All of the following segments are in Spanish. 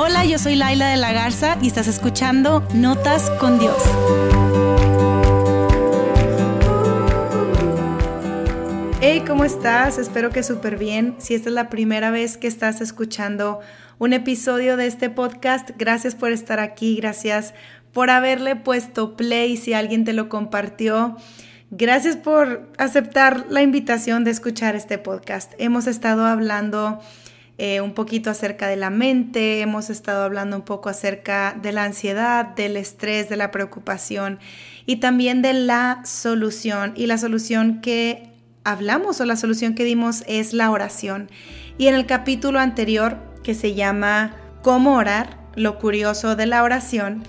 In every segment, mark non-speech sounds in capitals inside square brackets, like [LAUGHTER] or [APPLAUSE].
Hola, yo soy Laila de la Garza y estás escuchando Notas con Dios. Hey, ¿cómo estás? Espero que súper bien. Si esta es la primera vez que estás escuchando un episodio de este podcast, gracias por estar aquí, gracias por haberle puesto play si alguien te lo compartió. Gracias por aceptar la invitación de escuchar este podcast. Hemos estado hablando eh, un poquito acerca de la mente, hemos estado hablando un poco acerca de la ansiedad, del estrés, de la preocupación y también de la solución. Y la solución que hablamos o la solución que dimos es la oración. Y en el capítulo anterior que se llama ¿Cómo orar? Lo curioso de la oración,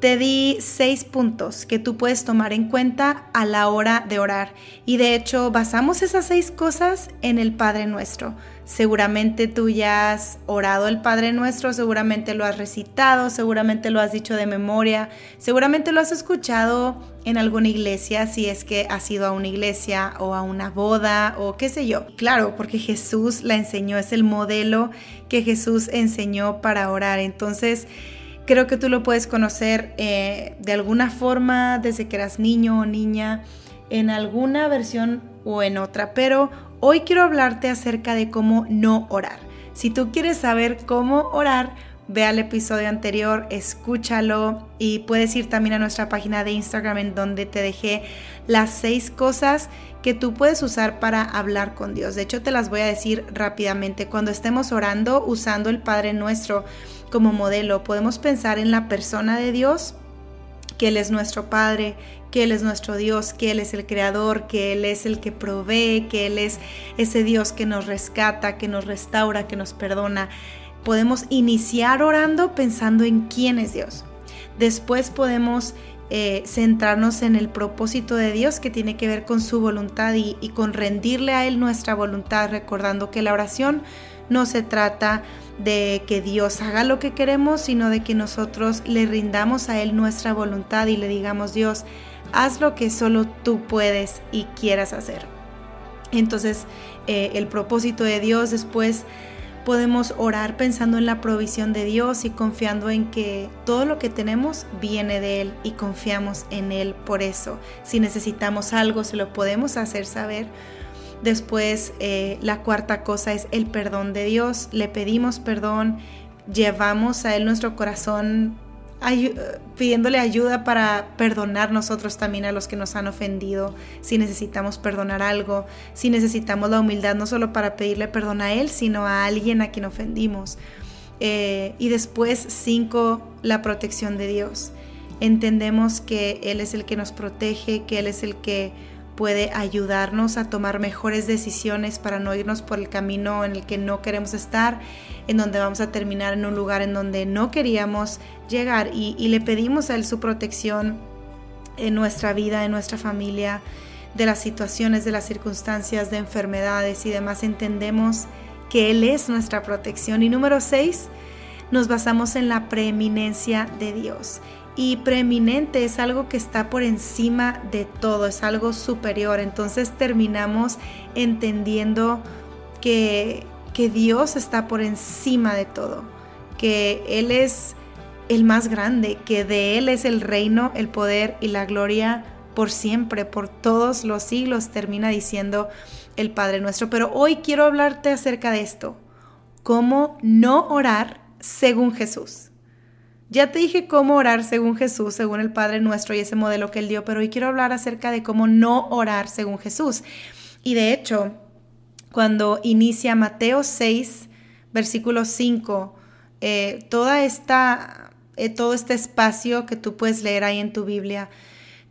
te di seis puntos que tú puedes tomar en cuenta a la hora de orar. Y de hecho basamos esas seis cosas en el Padre Nuestro. Seguramente tú ya has orado el Padre Nuestro, seguramente lo has recitado, seguramente lo has dicho de memoria, seguramente lo has escuchado en alguna iglesia, si es que has ido a una iglesia o a una boda o qué sé yo. Claro, porque Jesús la enseñó, es el modelo que Jesús enseñó para orar. Entonces, creo que tú lo puedes conocer eh, de alguna forma desde que eras niño o niña, en alguna versión o en otra, pero hoy quiero hablarte acerca de cómo no orar. Si tú quieres saber cómo orar, ve al episodio anterior, escúchalo y puedes ir también a nuestra página de Instagram en donde te dejé las seis cosas que tú puedes usar para hablar con Dios. De hecho, te las voy a decir rápidamente. Cuando estemos orando usando el Padre Nuestro, como modelo, podemos pensar en la persona de Dios, que Él es nuestro Padre, que Él es nuestro Dios, que Él es el Creador, que Él es el que provee, que Él es ese Dios que nos rescata, que nos restaura, que nos perdona. Podemos iniciar orando pensando en quién es Dios. Después podemos eh, centrarnos en el propósito de Dios que tiene que ver con su voluntad y, y con rendirle a Él nuestra voluntad, recordando que la oración no se trata de que Dios haga lo que queremos, sino de que nosotros le rindamos a Él nuestra voluntad y le digamos, Dios, haz lo que solo tú puedes y quieras hacer. Entonces, eh, el propósito de Dios después podemos orar pensando en la provisión de Dios y confiando en que todo lo que tenemos viene de Él y confiamos en Él por eso. Si necesitamos algo, se lo podemos hacer saber Después, eh, la cuarta cosa es el perdón de Dios. Le pedimos perdón, llevamos a Él nuestro corazón pidiéndole ayuda para perdonar nosotros también a los que nos han ofendido, si necesitamos perdonar algo, si necesitamos la humildad no solo para pedirle perdón a Él, sino a alguien a quien ofendimos. Eh, y después, cinco, la protección de Dios. Entendemos que Él es el que nos protege, que Él es el que puede ayudarnos a tomar mejores decisiones para no irnos por el camino en el que no queremos estar, en donde vamos a terminar en un lugar en donde no queríamos llegar y, le pedimos a Él su protección en nuestra vida, en nuestra familia, de las situaciones, de las circunstancias, de enfermedades y demás. Entendemos que Él es nuestra protección. Y número seis, nos basamos en la preeminencia de Dios y preeminente es algo que está por encima de todo, es algo superior. Entonces terminamos entendiendo que, que Dios está por encima de todo, que Él es el más grande, que de Él es el reino, el poder y la gloria por siempre, por todos los siglos, termina diciendo el Padre nuestro. Pero hoy quiero hablarte acerca de esto, cómo no orar según Jesús. Ya te dije cómo orar según Jesús, según el Padre nuestro y ese modelo que él dio, pero hoy quiero hablar acerca de cómo no orar según Jesús. Y de hecho, cuando inicia Mateo 6, versículo 5, eh, toda esta, eh, todo este espacio que tú puedes leer ahí en tu Biblia,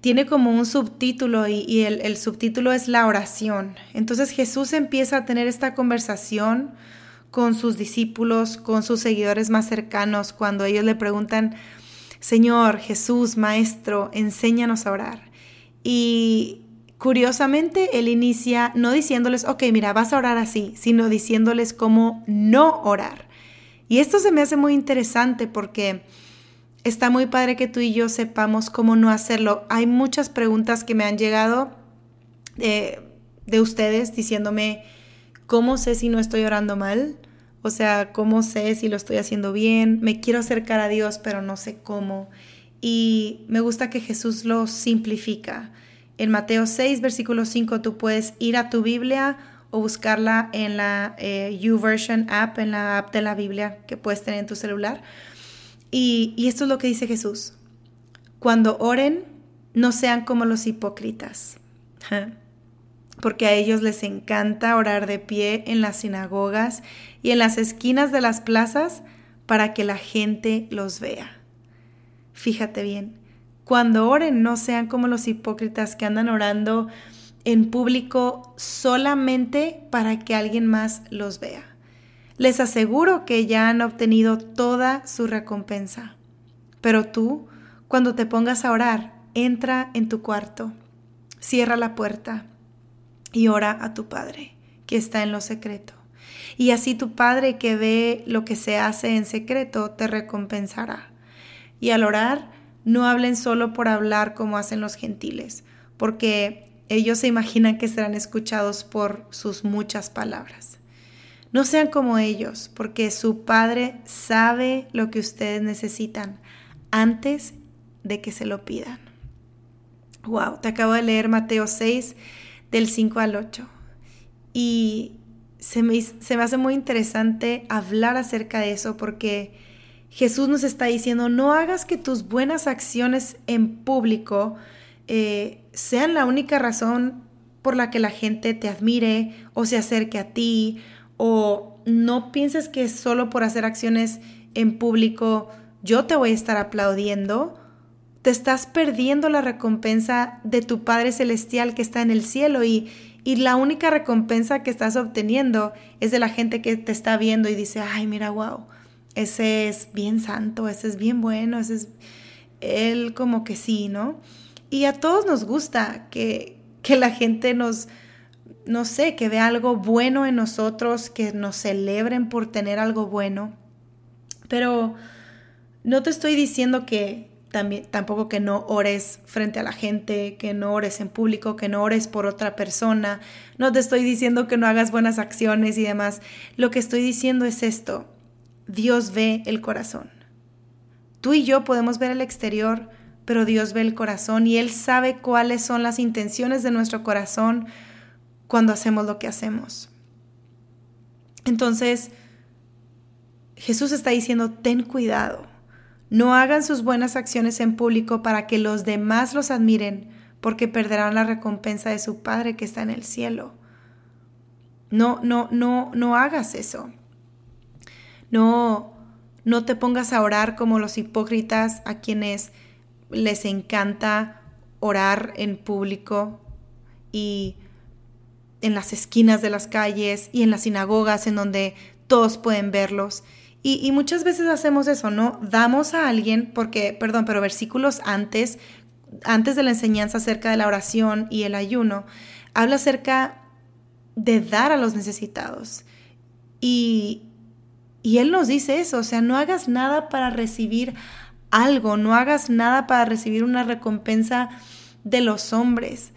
tiene como un subtítulo y, el, el subtítulo es la oración. Entonces Jesús empieza a tener esta conversación con sus discípulos, con sus seguidores más cercanos, cuando ellos le preguntan, Señor Jesús, Maestro, enséñanos a orar. Y curiosamente, Él inicia no diciéndoles, ok, mira, vas a orar así, sino diciéndoles cómo no orar. Y esto se me hace muy interesante porque está muy padre que tú y yo sepamos cómo no hacerlo. Hay muchas preguntas que me han llegado de, de ustedes diciéndome, ¿Cómo sé si no estoy orando mal? O sea, ¿cómo sé si lo estoy haciendo bien? Me quiero acercar a Dios, pero no sé cómo. Y me gusta que Jesús lo simplifica. En Mateo 6, versículo 5, tú puedes ir a tu Biblia o buscarla en la eh, YouVersion app, en la app de la Biblia que puedes tener en tu celular. Y, y esto es lo que dice Jesús. Cuando oren, no sean como los hipócritas, [LAUGHS] porque a ellos les encanta orar de pie en las sinagogas y en las esquinas de las plazas para que la gente los vea. Fíjate bien, cuando oren no sean como los hipócritas que andan orando en público solamente para que alguien más los vea. Les aseguro que ya han obtenido toda su recompensa. Pero tú, cuando te pongas a orar, entra en tu cuarto, cierra la puerta y ora a tu Padre, que está en lo secreto. Y así tu Padre que ve lo que se hace en secreto te recompensará. Y al orar, no hablen solo por hablar como hacen los gentiles, porque ellos se imaginan que serán escuchados por sus muchas palabras. No sean como ellos, porque su Padre sabe lo que ustedes necesitan antes de que se lo pidan. Wow, te acabo de leer Mateo 6 del 5 al 8. Y se me, se me hace muy interesante hablar acerca de eso porque Jesús nos está diciendo, no hagas que tus buenas acciones en público eh, sean la única razón por la que la gente te admire o se acerque a ti, o no pienses que solo por hacer acciones en público yo te voy a estar aplaudiendo, te estás perdiendo la recompensa de tu Padre Celestial que está en el cielo y, y la única recompensa que estás obteniendo es de la gente que te está viendo y dice, ay, mira, wow, ese es bien santo, ese es bien bueno, ese es él como que sí, ¿no? Y a todos nos gusta que, que la gente nos, no sé, que vea algo bueno en nosotros, que nos celebren por tener algo bueno. Pero no te estoy diciendo que tampoco que no ores frente a la gente, que no ores en público, que no ores por otra persona. No te estoy diciendo que no hagas buenas acciones y demás. Lo que estoy diciendo es esto. Dios ve el corazón. Tú y yo podemos ver el exterior, pero Dios ve el corazón y Él sabe cuáles son las intenciones de nuestro corazón cuando hacemos lo que hacemos. Entonces, Jesús está diciendo, ten cuidado no hagan sus buenas acciones en público para que los demás los admiren, porque perderán la recompensa de su Padre que está en el cielo. No, no, no, no hagas eso. No, no te pongas a orar como los hipócritas a quienes les encanta orar en público y en las esquinas de las calles y en las sinagogas en donde todos pueden verlos y, muchas veces hacemos eso, ¿no? Damos a alguien, porque, perdón, pero versículos antes, antes de la enseñanza acerca de la oración y el ayuno, habla acerca de dar a los necesitados. Y, y Él nos dice eso, o sea, no hagas nada para recibir algo, no hagas nada para recibir una recompensa de los hombres,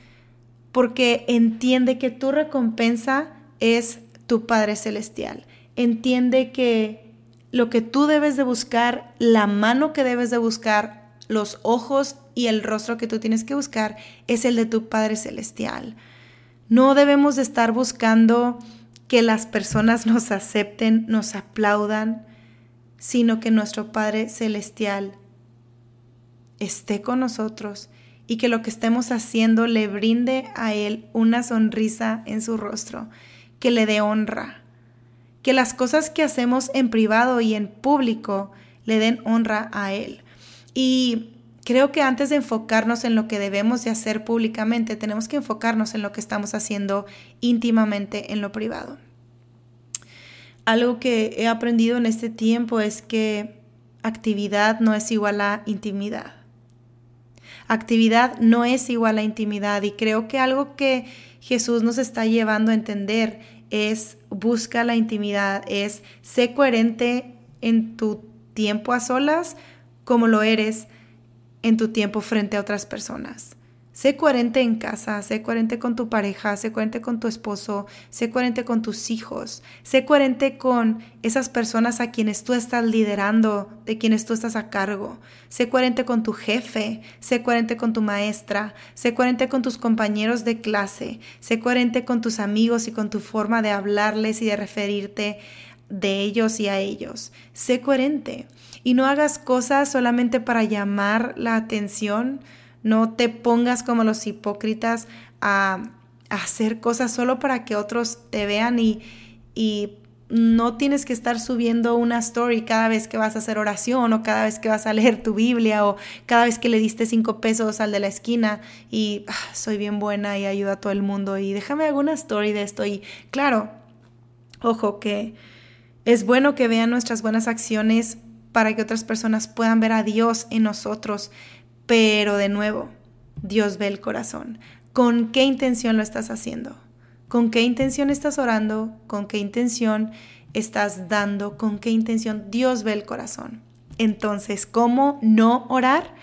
porque entiende que tu recompensa es tu Padre Celestial. Entiende que lo que tú debes de buscar, la mano que debes de buscar, los ojos y el rostro que tú tienes que buscar es el de tu Padre Celestial. No debemos de estar buscando que las personas nos acepten, nos aplaudan, sino que nuestro Padre Celestial esté con nosotros y que lo que estemos haciendo le brinde a Él una sonrisa en su rostro, que le dé honra que las cosas que hacemos en privado y en público le den honra a Él. Y creo que antes de enfocarnos en lo que debemos de hacer públicamente, tenemos que enfocarnos en lo que estamos haciendo íntimamente en lo privado. Algo que he aprendido en este tiempo es que actividad no es igual a intimidad. Actividad no es igual a intimidad y creo que algo que Jesús nos está llevando a entender es busca la intimidad, es sé coherente en tu tiempo a solas como lo eres en tu tiempo frente a otras personas. Sé coherente en casa, sé coherente con tu pareja, sé coherente con tu esposo, sé coherente con tus hijos, sé coherente con esas personas a quienes tú estás liderando, de quienes tú estás a cargo, sé coherente con tu jefe, sé coherente con tu maestra, sé coherente con tus compañeros de clase, sé coherente con tus amigos y con tu forma de hablarles y de referirte de ellos y a ellos. Sé coherente y no hagas cosas solamente para llamar la atención no te pongas como los hipócritas a, hacer cosas solo para que otros te vean y, no tienes que estar subiendo una story cada vez que vas a hacer oración o cada vez que vas a leer tu Biblia o cada vez que le diste cinco pesos al de la esquina y ah, soy bien buena y ayuda a todo el mundo y déjame alguna story de esto. Y claro, ojo que es bueno que vean nuestras buenas acciones para que otras personas puedan ver a Dios en nosotros, pero de nuevo, Dios ve el corazón. ¿Con qué intención lo estás haciendo? ¿Con qué intención estás orando? ¿Con qué intención estás dando? ¿Con qué intención? Dios ve el corazón. Entonces, ¿cómo no orar?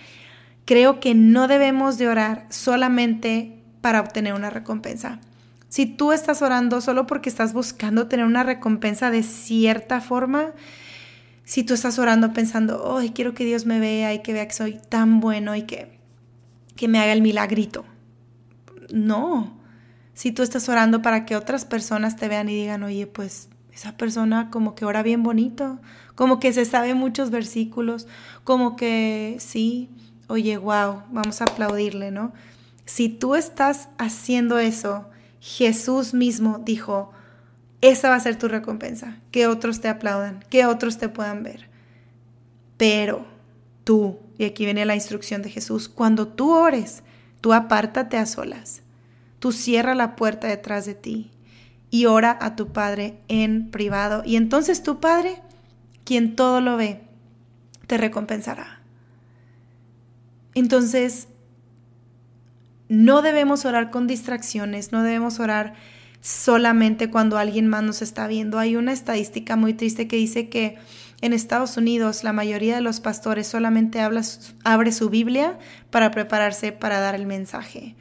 Creo que no debemos de orar solamente para obtener una recompensa. Si tú estás orando solo porque estás buscando tener una recompensa de cierta forma, si tú estás orando pensando, oh, quiero que Dios me vea y que vea que soy tan bueno y que, que me haga el milagrito. No. Si tú estás orando para que otras personas te vean y digan, oye, pues esa persona como que ora bien bonito, como que se sabe muchos versículos, como que sí, oye, wow, vamos a aplaudirle, ¿no? Si tú estás haciendo eso, Jesús mismo dijo, esa va a ser tu recompensa, que otros te aplaudan, que otros te puedan ver. Pero tú, y aquí viene la instrucción de Jesús, cuando tú ores, tú apártate a solas, tú cierra la puerta detrás de ti y ora a tu Padre en privado. Y entonces tu Padre, quien todo lo ve, te recompensará. Entonces, no debemos orar con distracciones, no debemos orar solamente cuando alguien más nos está viendo. Hay una estadística muy triste que dice que en Estados Unidos la mayoría de los pastores solamente abre su Biblia para prepararse para dar el mensaje.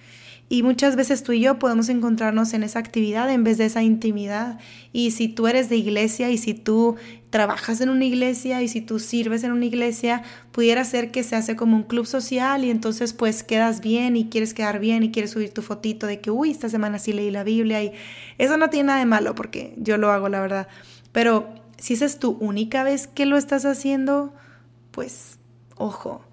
Y muchas veces tú y yo podemos encontrarnos en esa actividad en vez de esa intimidad. Y si tú eres de iglesia y si tú trabajas en una iglesia y si tú sirves en una iglesia, pudiera ser que se hace como un club social y entonces pues quedas bien y quieres quedar bien y quieres subir tu fotito de que, uy, esta semana sí leí la Biblia y eso no tiene nada de malo porque yo lo hago, la verdad. Pero si esa es tu única vez que lo estás haciendo, pues ojo,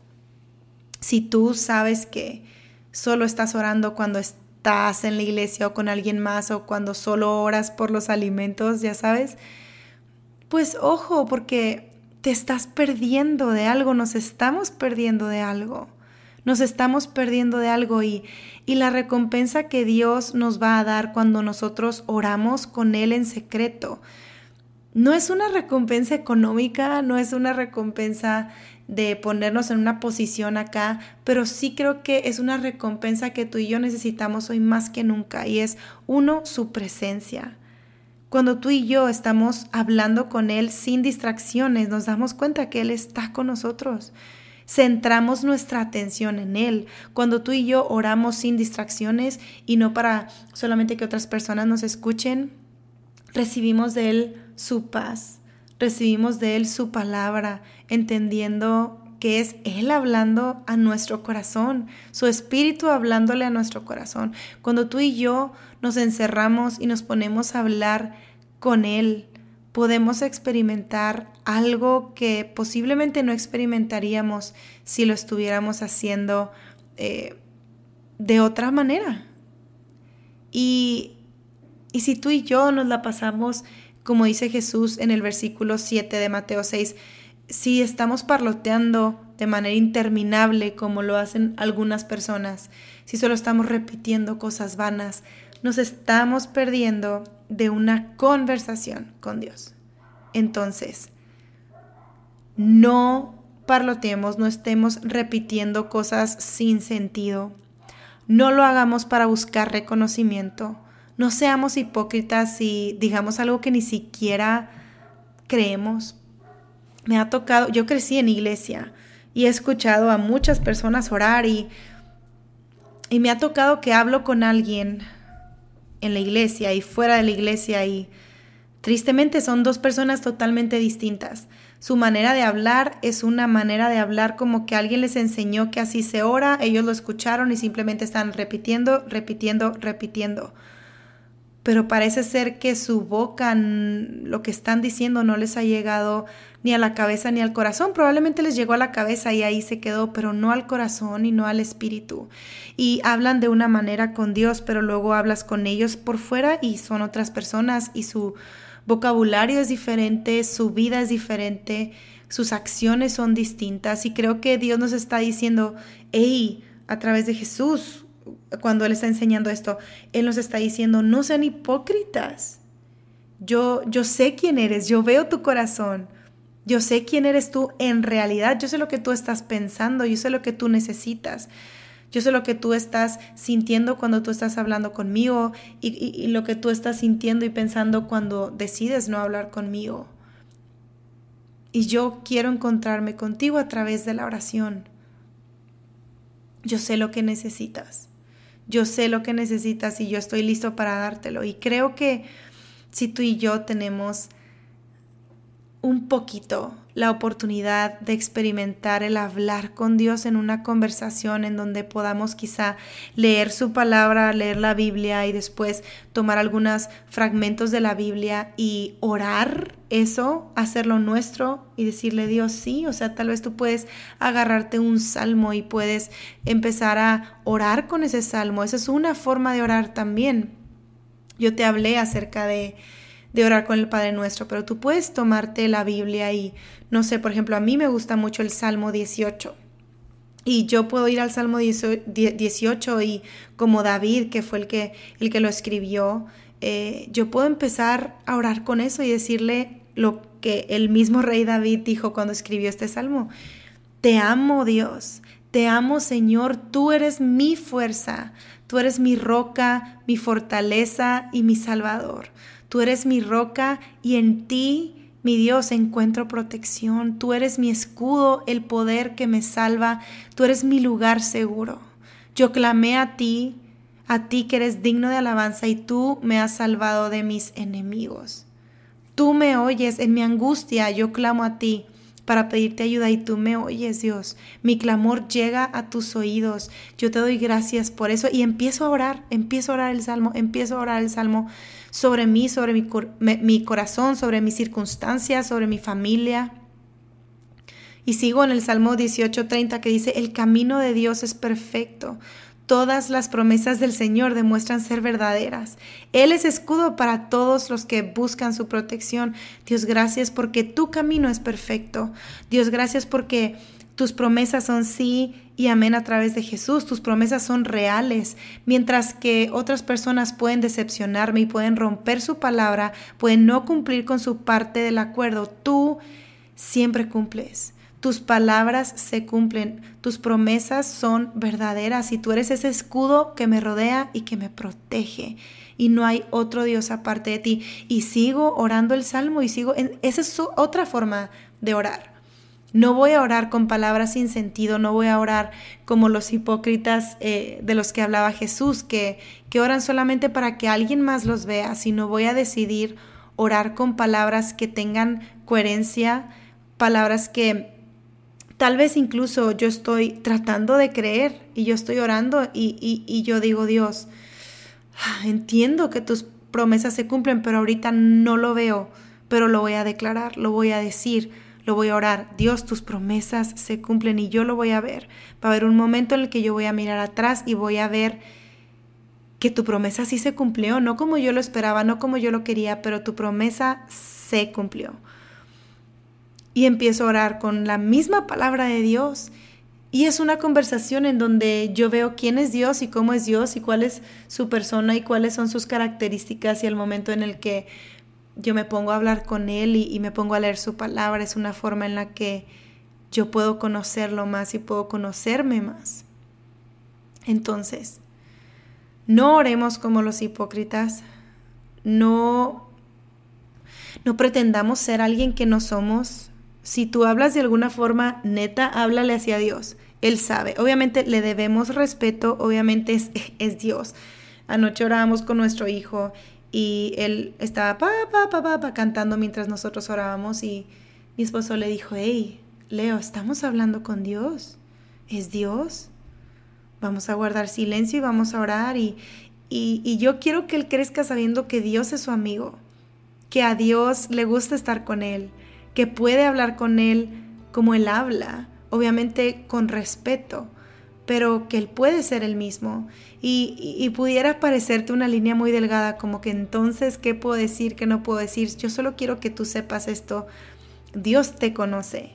si tú sabes que solo estás orando cuando estás en la iglesia o con alguien más o cuando solo oras por los alimentos, ya sabes, pues ojo, porque te estás perdiendo de algo, nos estamos perdiendo de algo. Nos estamos perdiendo de algo y, y la recompensa que Dios nos va a dar cuando nosotros oramos con Él en secreto, no es una recompensa económica, no es una recompensa de ponernos en una posición acá, pero sí creo que es una recompensa que tú y yo necesitamos hoy más que nunca y es uno, su presencia. Cuando tú y yo estamos hablando con Él sin distracciones, nos damos cuenta que Él está con nosotros. Centramos nuestra atención en Él. Cuando tú y yo oramos sin distracciones y no para solamente que otras personas nos escuchen, recibimos de Él su paz, recibimos de Él su palabra, entendiendo que es Él hablando a nuestro corazón, su espíritu hablándole a nuestro corazón. Cuando tú y yo nos encerramos y nos ponemos a hablar con Él, podemos experimentar algo que posiblemente no experimentaríamos si lo estuviéramos haciendo eh, de otra manera. Y, y si tú y yo nos la pasamos como dice Jesús en el versículo 7 de Mateo 6, si estamos parloteando de manera interminable como lo hacen algunas personas, si solo estamos repitiendo cosas vanas, nos estamos perdiendo de una conversación con Dios. Entonces, no parloteemos, no estemos repitiendo cosas sin sentido. No lo hagamos para buscar reconocimiento. No seamos hipócritas y digamos algo que ni siquiera creemos. Me ha tocado, yo crecí en iglesia y he escuchado a muchas personas orar y y me ha tocado que hablo con alguien en la iglesia y fuera de la iglesia y tristemente son dos personas totalmente distintas. Su manera de hablar es una manera de hablar como que alguien les enseñó que así se ora, ellos lo escucharon y simplemente están repitiendo, repitiendo, repitiendo pero parece ser que su boca, lo que están diciendo, no les ha llegado ni a la cabeza ni al corazón. Probablemente les llegó a la cabeza y ahí se quedó, pero no al corazón y no al espíritu. Y hablan de una manera con Dios, pero luego hablas con ellos por fuera y son otras personas y su vocabulario es diferente, su vida es diferente, sus acciones son distintas. Y creo que Dios nos está diciendo, hey, a través de Jesús, cuando Él está enseñando esto, Él nos está diciendo, no sean hipócritas. Yo, yo sé quién eres, yo veo tu corazón, yo sé quién eres tú en realidad, yo sé lo que tú estás pensando, yo sé lo que tú necesitas. Yo sé lo que tú estás sintiendo cuando tú estás hablando conmigo y, lo que tú estás sintiendo y pensando cuando decides no hablar conmigo. Y yo quiero encontrarme contigo a través de la oración. Yo sé lo que necesitas yo sé lo que necesitas y yo estoy listo para dártelo. Y creo que si tú y yo tenemos un poquito la oportunidad de experimentar el hablar con Dios en una conversación en donde podamos quizá leer su palabra, leer la Biblia y después tomar algunos fragmentos de la Biblia y orar eso, hacerlo nuestro y decirle Dios sí, o sea, tal vez tú puedes agarrarte un salmo y puedes empezar a orar con ese salmo. Esa es una forma de orar también. Yo te hablé acerca de de orar con el Padre Nuestro, pero tú puedes tomarte la Biblia y, no sé, por ejemplo, a mí me gusta mucho el Salmo 18. Y yo puedo ir al Salmo 18 y como David, que fue el que, el que lo escribió, eh, yo puedo empezar a orar con eso y decirle lo que el mismo rey David dijo cuando escribió este salmo. Te amo Dios, te amo Señor, tú eres mi fuerza, tú eres mi roca, mi fortaleza y mi salvador. Tú eres mi roca y en ti, mi Dios, encuentro protección. Tú eres mi escudo, el poder que me salva. Tú eres mi lugar seguro. Yo clamé a ti, a ti que eres digno de alabanza y tú me has salvado de mis enemigos. Tú me oyes en mi angustia, yo clamo a ti para pedirte ayuda y tú me oyes, Dios. Mi clamor llega a tus oídos. Yo te doy gracias por eso y empiezo a orar, empiezo a orar el salmo, empiezo a orar el salmo sobre mí, sobre mi, corazón, sobre mis circunstancias, sobre mi familia. Y sigo en el Salmo 18:30 que dice, el camino de Dios es perfecto. Todas las promesas del Señor demuestran ser verdaderas. Él es escudo para todos los que buscan su protección. Dios, gracias porque tu camino es perfecto. Dios, gracias porque tus promesas son sí y amén a través de Jesús. Tus promesas son reales. Mientras que otras personas pueden decepcionarme y pueden romper su palabra, pueden no cumplir con su parte del acuerdo, tú siempre cumples. Tus palabras se cumplen, tus promesas son verdaderas y tú eres ese escudo que me rodea y que me protege. Y no hay otro Dios aparte de ti. Y sigo orando el salmo y sigo, en, esa es otra forma de orar. No voy a orar con palabras sin sentido, no voy a orar como los hipócritas eh, de los que hablaba Jesús, que, que oran solamente para que alguien más los vea, sino voy a decidir orar con palabras que tengan coherencia, palabras que tal vez incluso yo estoy tratando de creer y yo estoy orando y, y, y yo digo, Dios, entiendo que tus promesas se cumplen, pero ahorita no lo veo, pero lo voy a declarar, lo voy a decir lo voy a orar. Dios, tus promesas se cumplen y yo lo voy a ver. Va a haber un momento en el que yo voy a mirar atrás y voy a ver que tu promesa sí se cumplió, no como yo lo esperaba, no como yo lo quería, pero tu promesa se cumplió. Y empiezo a orar con la misma palabra de Dios. Y es una conversación en donde yo veo quién es Dios y cómo es Dios y cuál es su persona y cuáles son sus características y el momento en el que yo me pongo a hablar con Él y, me pongo a leer su palabra. Es una forma en la que yo puedo conocerlo más y puedo conocerme más. Entonces, no oremos como los hipócritas, no, no pretendamos ser alguien que no somos. Si tú hablas de alguna forma neta, háblale hacia Dios Él sabe. Obviamente le debemos respeto, obviamente es, Dios. Anoche orábamos con nuestro hijo y él estaba pa, pa, pa, pa, cantando mientras nosotros orábamos y mi esposo le dijo, hey, Leo, estamos hablando con Dios. Es Dios. Vamos a guardar silencio y vamos a orar y, y, y yo quiero que él crezca sabiendo que Dios es su amigo, que a Dios le gusta estar con él, que puede hablar con él como él habla, obviamente con respeto, pero que él puede ser el mismo. Y, y, pudiera parecerte una línea muy delgada, como que entonces, ¿qué puedo decir, qué no puedo decir? Yo solo quiero que tú sepas esto. Dios te conoce.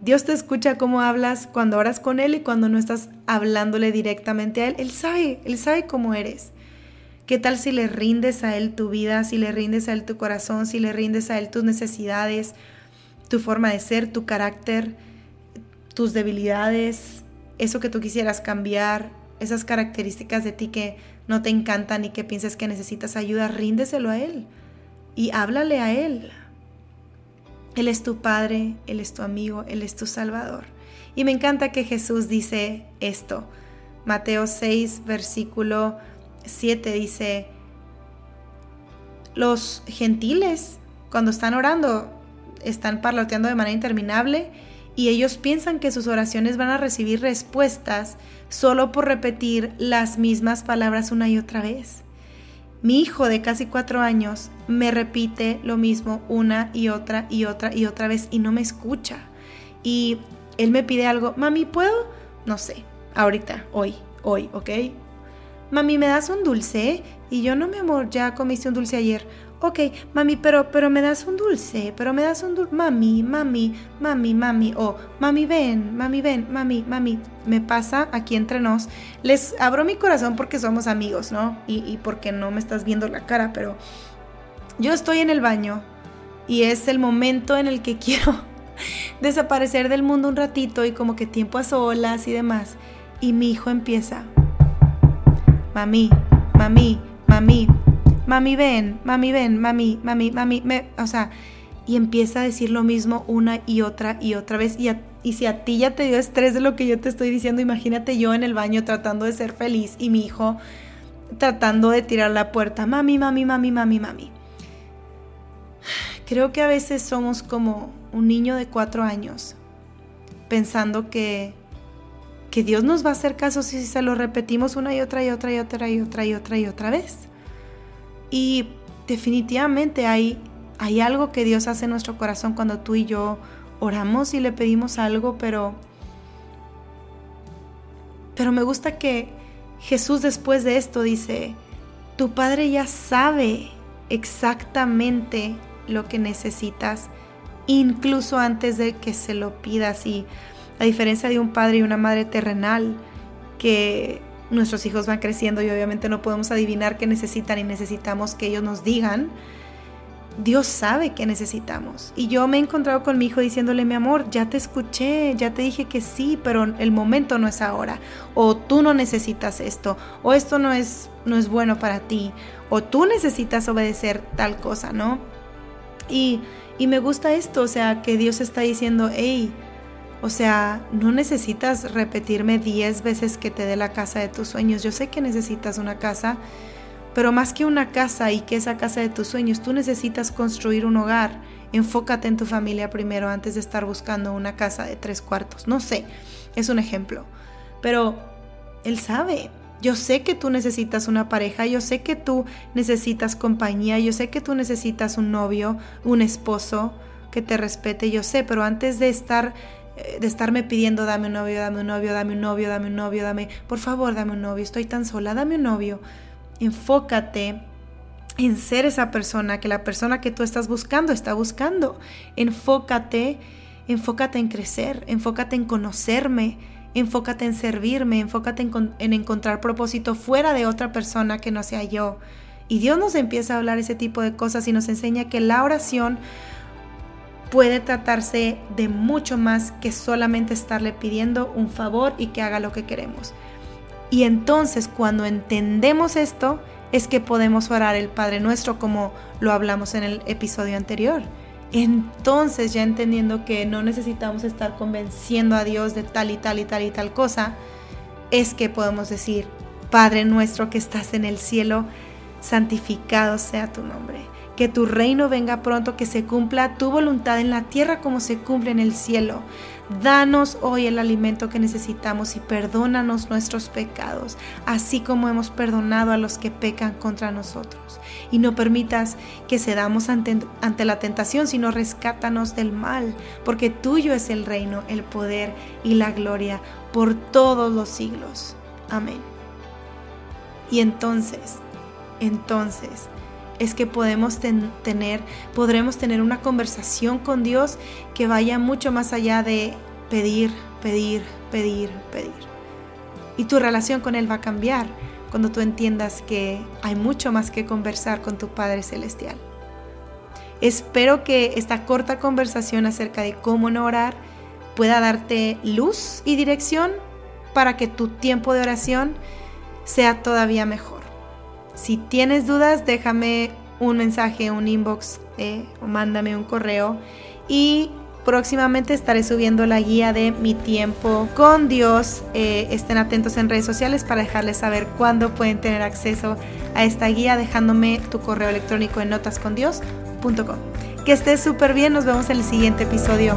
Dios te escucha cómo hablas cuando oras con Él y cuando no estás hablándole directamente a Él. Él sabe, Él sabe cómo eres. ¿Qué tal si le rindes a Él tu vida, si le rindes a Él tu corazón, si le rindes a Él tus necesidades, tu forma de ser, tu carácter, tus debilidades, eso que tú quisieras cambiar, esas características de ti que no te encantan y que piensas que necesitas ayuda, ríndeselo a Él y háblale a Él. Él es tu Padre, Él es tu amigo, Él es tu Salvador. Y me encanta que Jesús dice esto. Mateo 6, versículo 7 dice, los gentiles cuando están orando están parloteando de manera interminable y ellos piensan que sus oraciones van a recibir respuestas solo por repetir las mismas palabras una y otra vez. Mi hijo de casi cuatro años me repite lo mismo una y otra y otra y otra vez y no me escucha. Y él me pide algo, mami, ¿puedo? No sé, ahorita, hoy, hoy, ¿ok? Mami, ¿me das un dulce? Y yo no, mi amor, ya comiste un dulce ayer ok, mami, pero, pero me das un dulce, pero me das un dulce, mami, mami, mami, mami, o mami, ven, mami, ven, mami, mami, me pasa aquí entre nos. Les abro mi corazón porque somos amigos, ¿no? Y, y porque no me estás viendo la cara, pero yo estoy en el baño y es el momento en el que [LAUGHS] quiero desaparecer del mundo un ratito y como que tiempo a solas y demás. Y mi hijo empieza, mami, mami, mami, mami ven, mami ven, mami, mami, mami, me, o sea, y empieza a decir lo mismo una y otra y otra vez. Y, si a ti ya te dio estrés de lo que yo te estoy diciendo, imagínate yo en el baño tratando de ser feliz y mi hijo tratando de tirar la puerta, mami, mami, mami, mami, mami. Creo que a veces somos como un niño de cuatro años, pensando que, que Dios nos va a hacer caso si se lo repetimos una y otra y otra y otra y otra y otra y otra vez. Y definitivamente hay, hay algo que Dios hace en nuestro corazón cuando tú y yo oramos y le pedimos algo, pero, pero me gusta que Jesús después de esto dice, tu Padre ya sabe exactamente lo que necesitas, incluso antes de que se lo pidas. Y a diferencia de un padre y una madre terrenal, que nuestros hijos van creciendo y obviamente no podemos adivinar qué necesitan y necesitamos que ellos nos digan. Dios sabe qué necesitamos. Y yo me he encontrado con mi hijo diciéndole, mi amor, ya te escuché, ya te dije que sí, pero el momento no es ahora. O tú no necesitas esto, o esto no es, no es bueno para ti, o tú necesitas obedecer tal cosa, ¿no? Y, y me gusta esto, o sea, que Dios está diciendo, hey, o sea, no necesitas repetirme 10 veces que te dé la casa de tus sueños. Yo sé que necesitas una casa, pero más que una casa y que esa casa de tus sueños, tú necesitas construir un hogar. Enfócate en tu familia primero antes de estar buscando una casa de tres cuartos. No sé, es un ejemplo. Pero Él sabe. Yo sé que tú necesitas una pareja, yo sé que tú necesitas compañía, yo sé que tú necesitas un novio, un esposo que te respete, yo sé, pero antes de estar de estarme pidiendo dame un novio, dame un novio, dame un novio, dame un novio, dame, por favor, dame un novio, estoy tan sola, dame un novio. Enfócate en ser esa persona que la persona que tú estás buscando está buscando. Enfócate, enfócate en crecer, enfócate en conocerme, enfócate en servirme, enfócate en, en encontrar propósito fuera de otra persona que no sea yo. Y Dios nos empieza a hablar ese tipo de cosas y nos enseña que la oración puede tratarse de mucho más que solamente estarle pidiendo un favor y que haga lo que queremos. Y entonces cuando entendemos esto es que podemos orar el Padre Nuestro como lo hablamos en el episodio anterior. entonces ya entendiendo que no necesitamos estar convenciendo a Dios de tal y tal y tal y tal cosa, es que podemos decir, Padre nuestro que estás en el cielo, santificado sea tu nombre. Que tu reino venga pronto, que se cumpla tu voluntad en la tierra como se cumple en el cielo. Danos hoy el alimento que necesitamos y perdónanos nuestros pecados, así como hemos perdonado a los que pecan contra nosotros. Y no permitas que cedamos ante, ante la tentación, sino rescátanos del mal, porque tuyo es el reino, el poder y la gloria por todos los siglos. Amén. Y entonces, entonces, es que podemos tener, podremos tener una conversación con Dios que vaya mucho más allá de pedir, pedir, pedir, pedir. Y tu relación con Él va a cambiar cuando tú entiendas que hay mucho más que conversar con tu Padre Celestial. Espero que esta corta conversación acerca de cómo no orar pueda darte luz y dirección para que tu tiempo de oración sea todavía mejor. Si tienes dudas, déjame un mensaje, un inbox eh, o mándame un correo y próximamente estaré subiendo la guía de mi tiempo con Dios. Eh, estén atentos en redes sociales para dejarles saber cuándo pueden tener acceso a esta guía dejándome tu correo electrónico en notascondios.com. Que estés súper bien, nos vemos en el siguiente episodio.